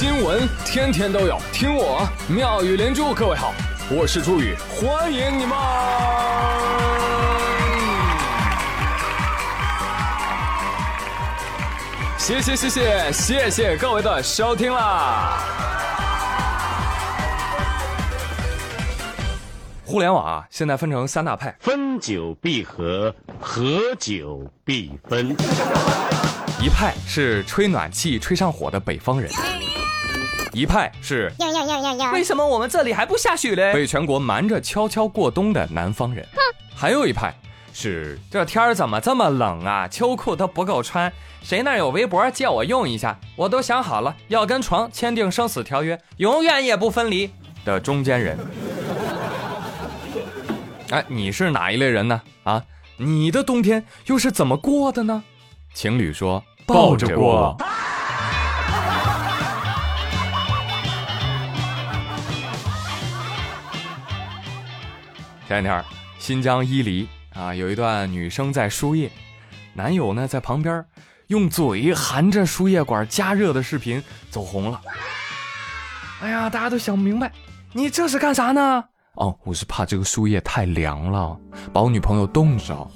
新闻天天都有，听我妙语连珠。各位好，我是朱宇，欢迎你们！谢谢谢谢谢谢各位的收听啦！互联网啊，现在分成三大派，分久必合，合久必分。一派是吹暖气吹上火的北方人，一派是！为什么我们这里还不下雪嘞？被全国瞒着悄悄过冬的南方人，还有一派是这天儿怎么这么冷啊？秋裤都不够穿，谁那有围脖借我用一下？我都想好了，要跟床签订生死条约，永远也不分离的中间人。哎，你是哪一类人呢？啊，你的冬天又是怎么过的呢？情侣说抱着过。前两天，新疆伊犁啊，有一段女生在输液，男友呢在旁边用嘴含着输液管加热的视频走红了。哎呀，大家都想不明白，你这是干啥呢？哦，我是怕这个输液太凉了，把我女朋友冻着。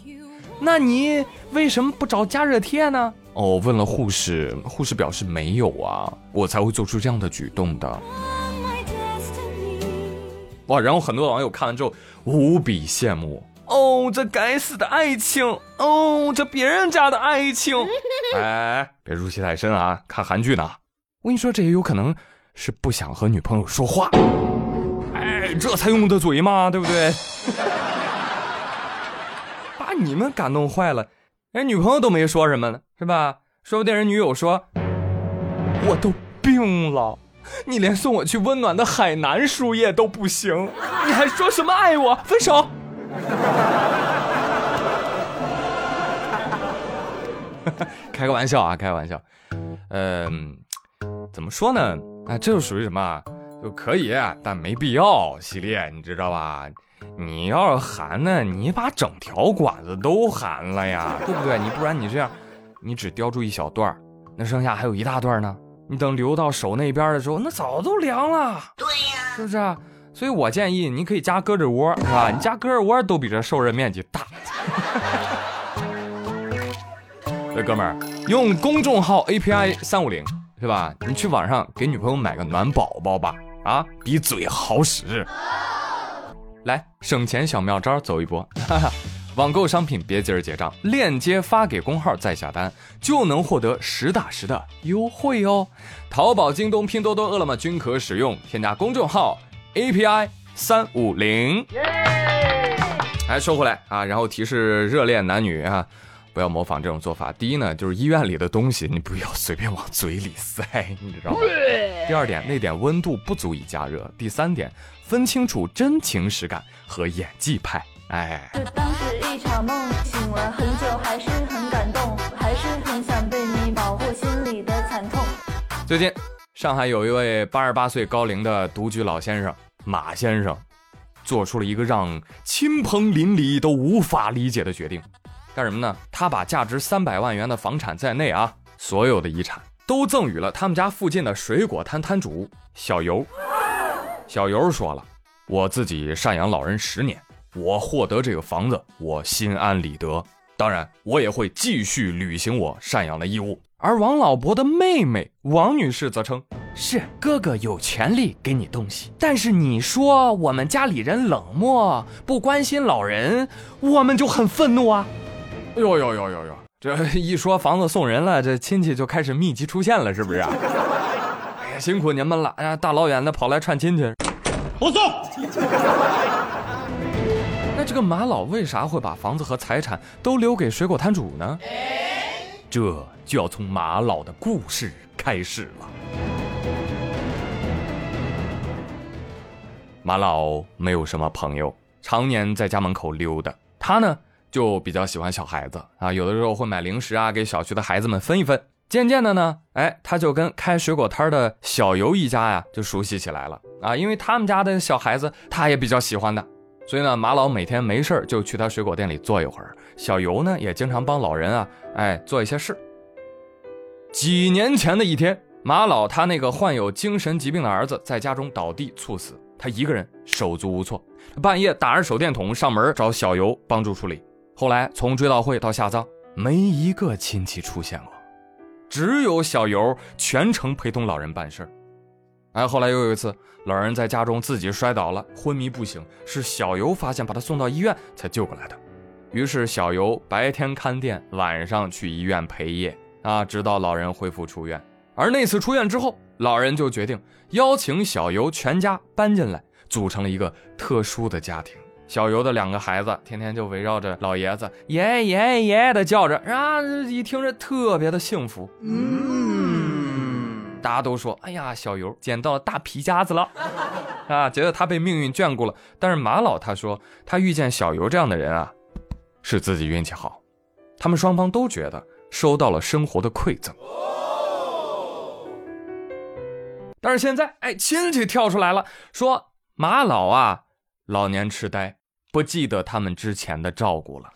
那你为什么不找加热贴呢？哦，问了护士，护士表示没有啊，我才会做出这样的举动的。哇！然后很多网友看完之后无比羡慕。哦，这该死的爱情！哦，这别人家的爱情！哎，别入戏太深啊，看韩剧呢。我跟你说，这也有可能是不想和女朋友说话。哎，这才用的嘴嘛，对不对？把你们感动坏了，人女朋友都没说什么呢，是吧？说不定人女友说：“我都病了。”你连送我去温暖的海南输液都不行，你还说什么爱我？分手！开个玩笑啊，开个玩笑。嗯，怎么说呢？啊，这就属于什么？就可以，但没必要系列，你知道吧？你要是含呢，你把整条管子都含了呀，对不对？你不然你这样，你只叼住一小段那剩下还有一大段呢。你等流到手那边的时候，那早都凉了。对呀，是不是？所以我建议你可以加胳肢窝，是吧？你加胳肢窝都比这受热面积大。这哥们儿用公众号 API 三五零，是吧？你去网上给女朋友买个暖宝宝吧，啊，比嘴好使。来，省钱小妙招走一波。哈哈。网购商品别急着结账，链接发给工号再下单，就能获得实打实的优惠哦。淘宝、京东、拼多多、饿了么均可使用，添加公众号 API 三五零。哎，说回来啊，然后提示热恋男女啊，不要模仿这种做法。第一呢，就是医院里的东西你不要随便往嘴里塞，你知道吗？第二点，那点温度不足以加热。第三点，分清楚真情实感和演技派。哎，这当时一场梦，醒了很久，还是很感动，还是很想对你保护心里的惨痛。最近，上海有一位八十八岁高龄的独居老先生马先生，做出了一个让亲朋邻里都无法理解的决定，干什么呢？他把价值三百万元的房产在内啊，所有的遗产都赠予了他们家附近的水果摊摊主小尤。小尤说了，我自己赡养老人十年。我获得这个房子，我心安理得。当然，我也会继续履行我赡养的义务。而王老伯的妹妹王女士则称：“是哥哥有权利给你东西，但是你说我们家里人冷漠，不关心老人，我们就很愤怒啊！”哟哟哟哟哟，这一说房子送人了，这亲戚就开始密集出现了，是不是？啊哎呀，辛苦你们了！哎呀，大老远的跑来串亲戚，不送。这个马老为啥会把房子和财产都留给水果摊主呢？这就要从马老的故事开始了。马老没有什么朋友，常年在家门口溜达。他呢，就比较喜欢小孩子啊，有的时候会买零食啊，给小区的孩子们分一分。渐渐的呢，哎，他就跟开水果摊的小游一家呀，就熟悉起来了啊，因为他们家的小孩子，他也比较喜欢的。所以呢，马老每天没事就去他水果店里坐一会儿。小尤呢，也经常帮老人啊，哎，做一些事。几年前的一天，马老他那个患有精神疾病的儿子在家中倒地猝死，他一个人手足无措，半夜打着手电筒上门找小尤帮助处理。后来从追悼会到下葬，没一个亲戚出现过，只有小尤全程陪同老人办事哎，后来又有一次，老人在家中自己摔倒了，昏迷不醒，是小尤发现，把他送到医院才救过来的。于是小尤白天看店，晚上去医院陪夜啊，直到老人恢复出院。而那次出院之后，老人就决定邀请小尤全家搬进来，组成了一个特殊的家庭。小尤的两个孩子天天就围绕着老爷子爷爷爷爷的叫着啊，一听着特别的幸福。嗯，大家都说，哎呀，小尤捡到大皮夹子了，啊，觉得他被命运眷顾了。但是马老他说，他遇见小尤这样的人啊，是自己运气好。他们双方都觉得收到了生活的馈赠。但是现在，哎，亲戚跳出来了，说马老啊，老年痴呆。不记得他们之前的照顾了，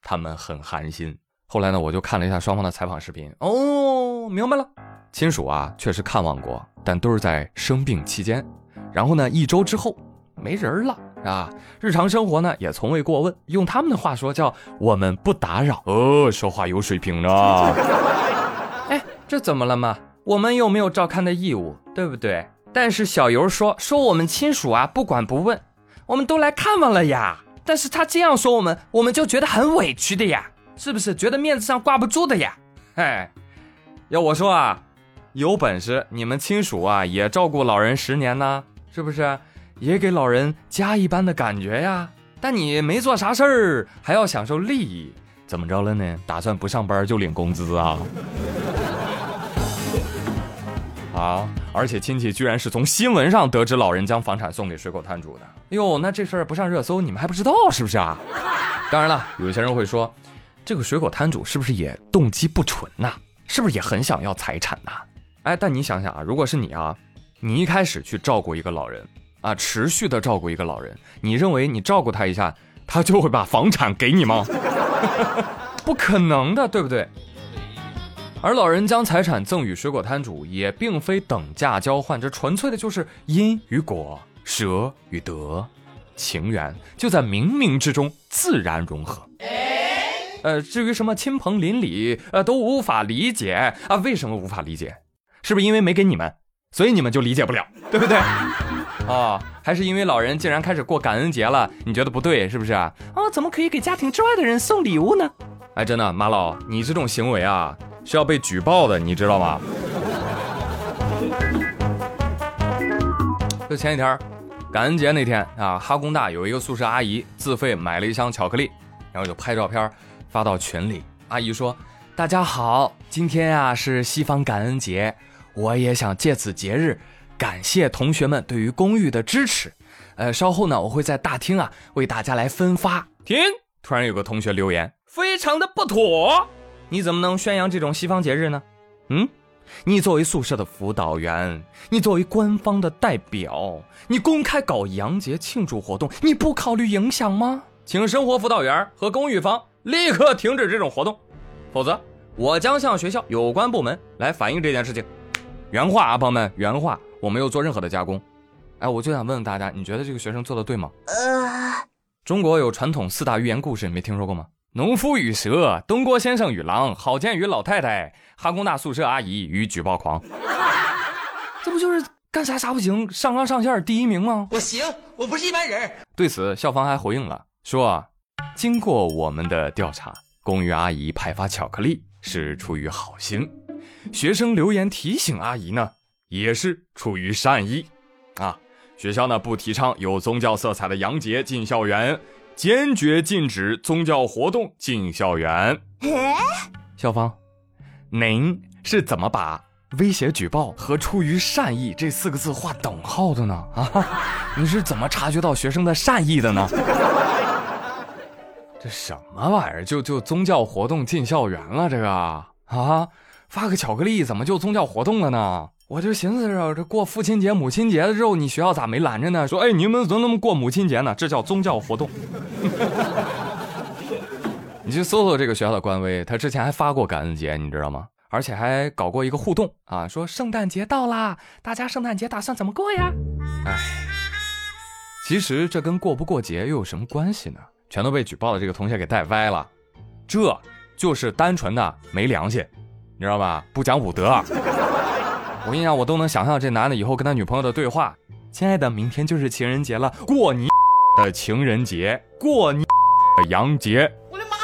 他们很寒心。后来呢，我就看了一下双方的采访视频，哦，明白了，亲属啊确实看望过，但都是在生病期间。然后呢，一周之后没人了啊，日常生活呢也从未过问。用他们的话说叫“我们不打扰”。哦，说话有水平呢。哎，这怎么了嘛？我们又没有照看的义务，对不对？但是小尤说说我们亲属啊不管不问。我们都来看望了呀，但是他这样说我们，我们就觉得很委屈的呀，是不是？觉得面子上挂不住的呀？哎，要我说啊，有本事你们亲属啊也照顾老人十年呢，是不是？也给老人家一般的感觉呀。但你没做啥事儿，还要享受利益，怎么着了呢？打算不上班就领工资啊？啊！而且亲戚居然是从新闻上得知老人将房产送给水果摊主的。哟，那这事儿不上热搜，你们还不知道是不是啊？当然了，有些人会说，这个水果摊主是不是也动机不纯呐？是不是也很想要财产呐？哎，但你想想啊，如果是你啊，你一开始去照顾一个老人啊，持续的照顾一个老人，你认为你照顾他一下，他就会把房产给你吗？不可能的，对不对？而老人将财产赠与水果摊主，也并非等价交换，这纯粹的就是因与果、舍与得，情缘就在冥冥之中自然融合。呃，至于什么亲朋邻里，呃，都无法理解啊？为什么无法理解？是不是因为没给你们，所以你们就理解不了，对不对？啊，还是因为老人竟然开始过感恩节了，你觉得不对，是不是啊？啊，怎么可以给家庭之外的人送礼物呢？哎，真的，马老，你这种行为啊！是要被举报的，你知道吗？就前几天，感恩节那天啊，哈工大有一个宿舍阿姨自费买了一箱巧克力，然后就拍照片发到群里。阿姨说：“大家好，今天啊是西方感恩节，我也想借此节日感谢同学们对于公寓的支持。呃，稍后呢，我会在大厅啊为大家来分发。”停！突然有个同学留言，非常的不妥。你怎么能宣扬这种西方节日呢？嗯，你作为宿舍的辅导员，你作为官方的代表，你公开搞洋节庆祝活动，你不考虑影响吗？请生活辅导员和公寓方立刻停止这种活动，否则我将向学校有关部门来反映这件事情。原话啊，朋友们，原话，我没有做任何的加工。哎，我就想问问大家，你觉得这个学生做的对吗？呃，中国有传统四大寓言故事，你没听说过吗？农夫与蛇，东郭先生与狼，郝建与老太太，哈工大宿舍阿姨与举报狂，这不就是干啥啥不行，上纲上线第一名吗？我行，我不是一般人。对此，校方还回应了，说经过我们的调查，公寓阿姨派发巧克力是出于好心，学生留言提醒阿姨呢，也是出于善意。啊，学校呢不提倡有宗教色彩的洋节进校园。坚决禁止宗教活动进校园。校方，您是怎么把威胁举报和出于善意这四个字画等号的呢？啊，你是怎么察觉到学生的善意的呢？这什么玩意儿？就就宗教活动进校园了？这个啊，发个巧克力怎么就宗教活动了呢？我就寻思着，这过父亲节、母亲节的时候，你学校咋没拦着呢？说，哎，你们怎么那么过母亲节呢？这叫宗教活动。你去搜搜这个学校的官微，他之前还发过感恩节，你知道吗？而且还搞过一个互动啊，说圣诞节到啦，大家圣诞节打算怎么过呀？哎，其实这跟过不过节又有什么关系呢？全都被举报的这个同学给带歪了，这就是单纯的没良心，你知道吧？不讲武德。我跟你讲，我都能想象这男的以后跟他女朋友的对话：“亲爱的，明天就是情人节了，过你的情人节，过你的洋节。”我的妈，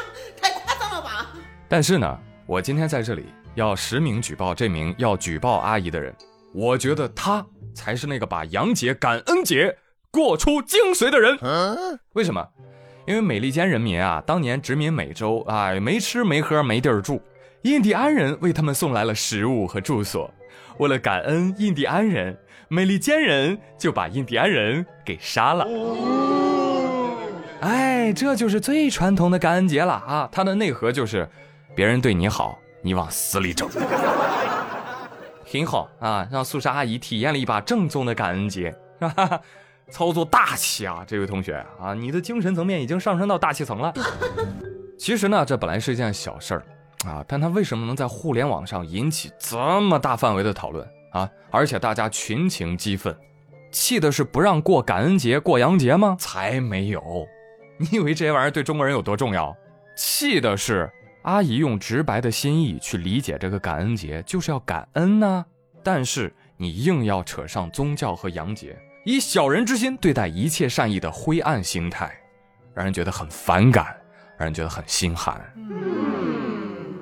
太夸张了吧！但是呢，我今天在这里要实名举报这名要举报阿姨的人，我觉得他才是那个把洋节、感恩节过出精髓的人。为什么？因为美利坚人民啊，当年殖民美洲啊，没吃没喝没地儿住，印第安人为他们送来了食物和住所。为了感恩印第安人，美利坚人就把印第安人给杀了。哎，这就是最传统的感恩节了啊！它的内核就是，别人对你好，你往死里整。挺好啊，让素莎阿姨体验了一把正宗的感恩节，哈哈，操作大气啊！这位同学啊，你的精神层面已经上升到大气层了。其实呢，这本来是一件小事儿。啊！但他为什么能在互联网上引起这么大范围的讨论啊？而且大家群情激愤，气的是不让过感恩节、过洋节吗？才没有！你以为这些玩意儿对中国人有多重要？气的是阿姨用直白的心意去理解这个感恩节，就是要感恩呐。但是你硬要扯上宗教和洋节，以小人之心对待一切善意的灰暗心态，让人觉得很反感，让人觉得很心寒。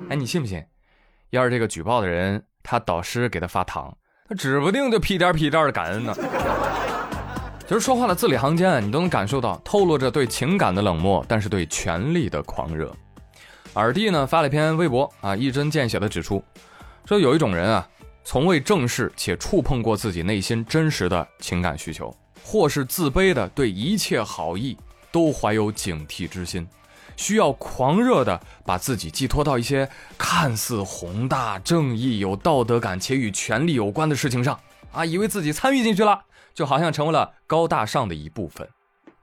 哎，你信不信？要是这个举报的人，他导师给他发糖，他指不定就屁颠屁颠的感恩呢。其 实说话的字里行间，你都能感受到透露着对情感的冷漠，但是对权力的狂热。尔弟呢发了一篇微博啊，一针见血的指出，说有一种人啊，从未正视且触碰过自己内心真实的情感需求，或是自卑的对一切好意都怀有警惕之心。需要狂热的把自己寄托到一些看似宏大、正义、有道德感且与权力有关的事情上啊，以为自己参与进去了，就好像成为了高大上的一部分，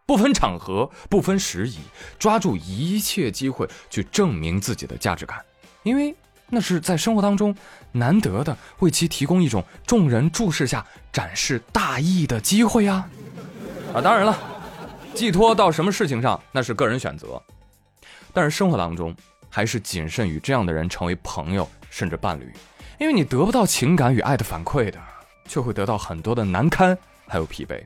不分场合、不分时宜，抓住一切机会去证明自己的价值感，因为那是在生活当中难得的，为其提供一种众人注视下展示大义的机会啊！啊，当然了，寄托到什么事情上那是个人选择。但是生活当中，还是谨慎与这样的人成为朋友甚至伴侣，因为你得不到情感与爱的反馈的，却会得到很多的难堪还有疲惫。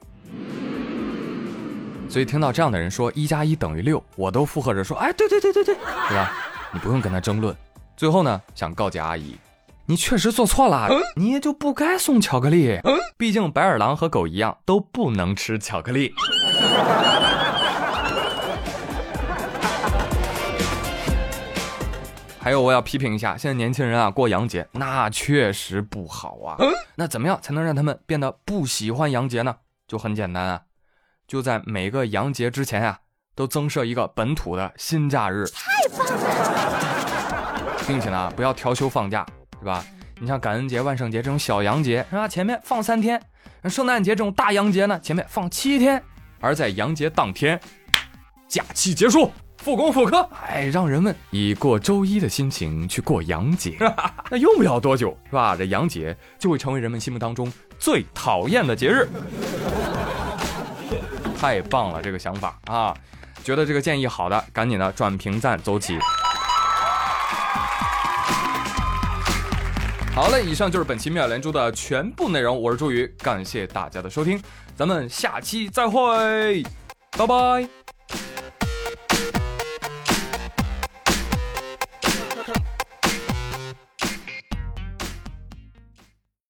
所以听到这样的人说一加一等于六，我都附和着说，哎，对对对对对，对吧？你不用跟他争论。最后呢，想告诫阿姨，你确实做错了，你也就不该送巧克力。毕竟白眼狼和狗一样，都不能吃巧克力。还有，我要批评一下，现在年轻人啊，过洋节那确实不好啊。那怎么样才能让他们变得不喜欢洋节呢？就很简单啊，就在每个洋节之前啊，都增设一个本土的新假日。太棒了！并且呢，不要调休放假，是吧？你像感恩节、万圣节这种小洋节，是吧？前面放三天；圣诞节这种大洋节呢，前面放七天。而在洋节当天，假期结束。复工复课，哎，让人们以过周一的心情去过洋节，那用不了多久，是吧？这洋节就会成为人们心目当中最讨厌的节日。太棒了，这个想法啊！觉得这个建议好的，赶紧的转评赞走起。好嘞，以上就是本期妙连珠的全部内容，我是朱宇，感谢大家的收听，咱们下期再会，拜拜。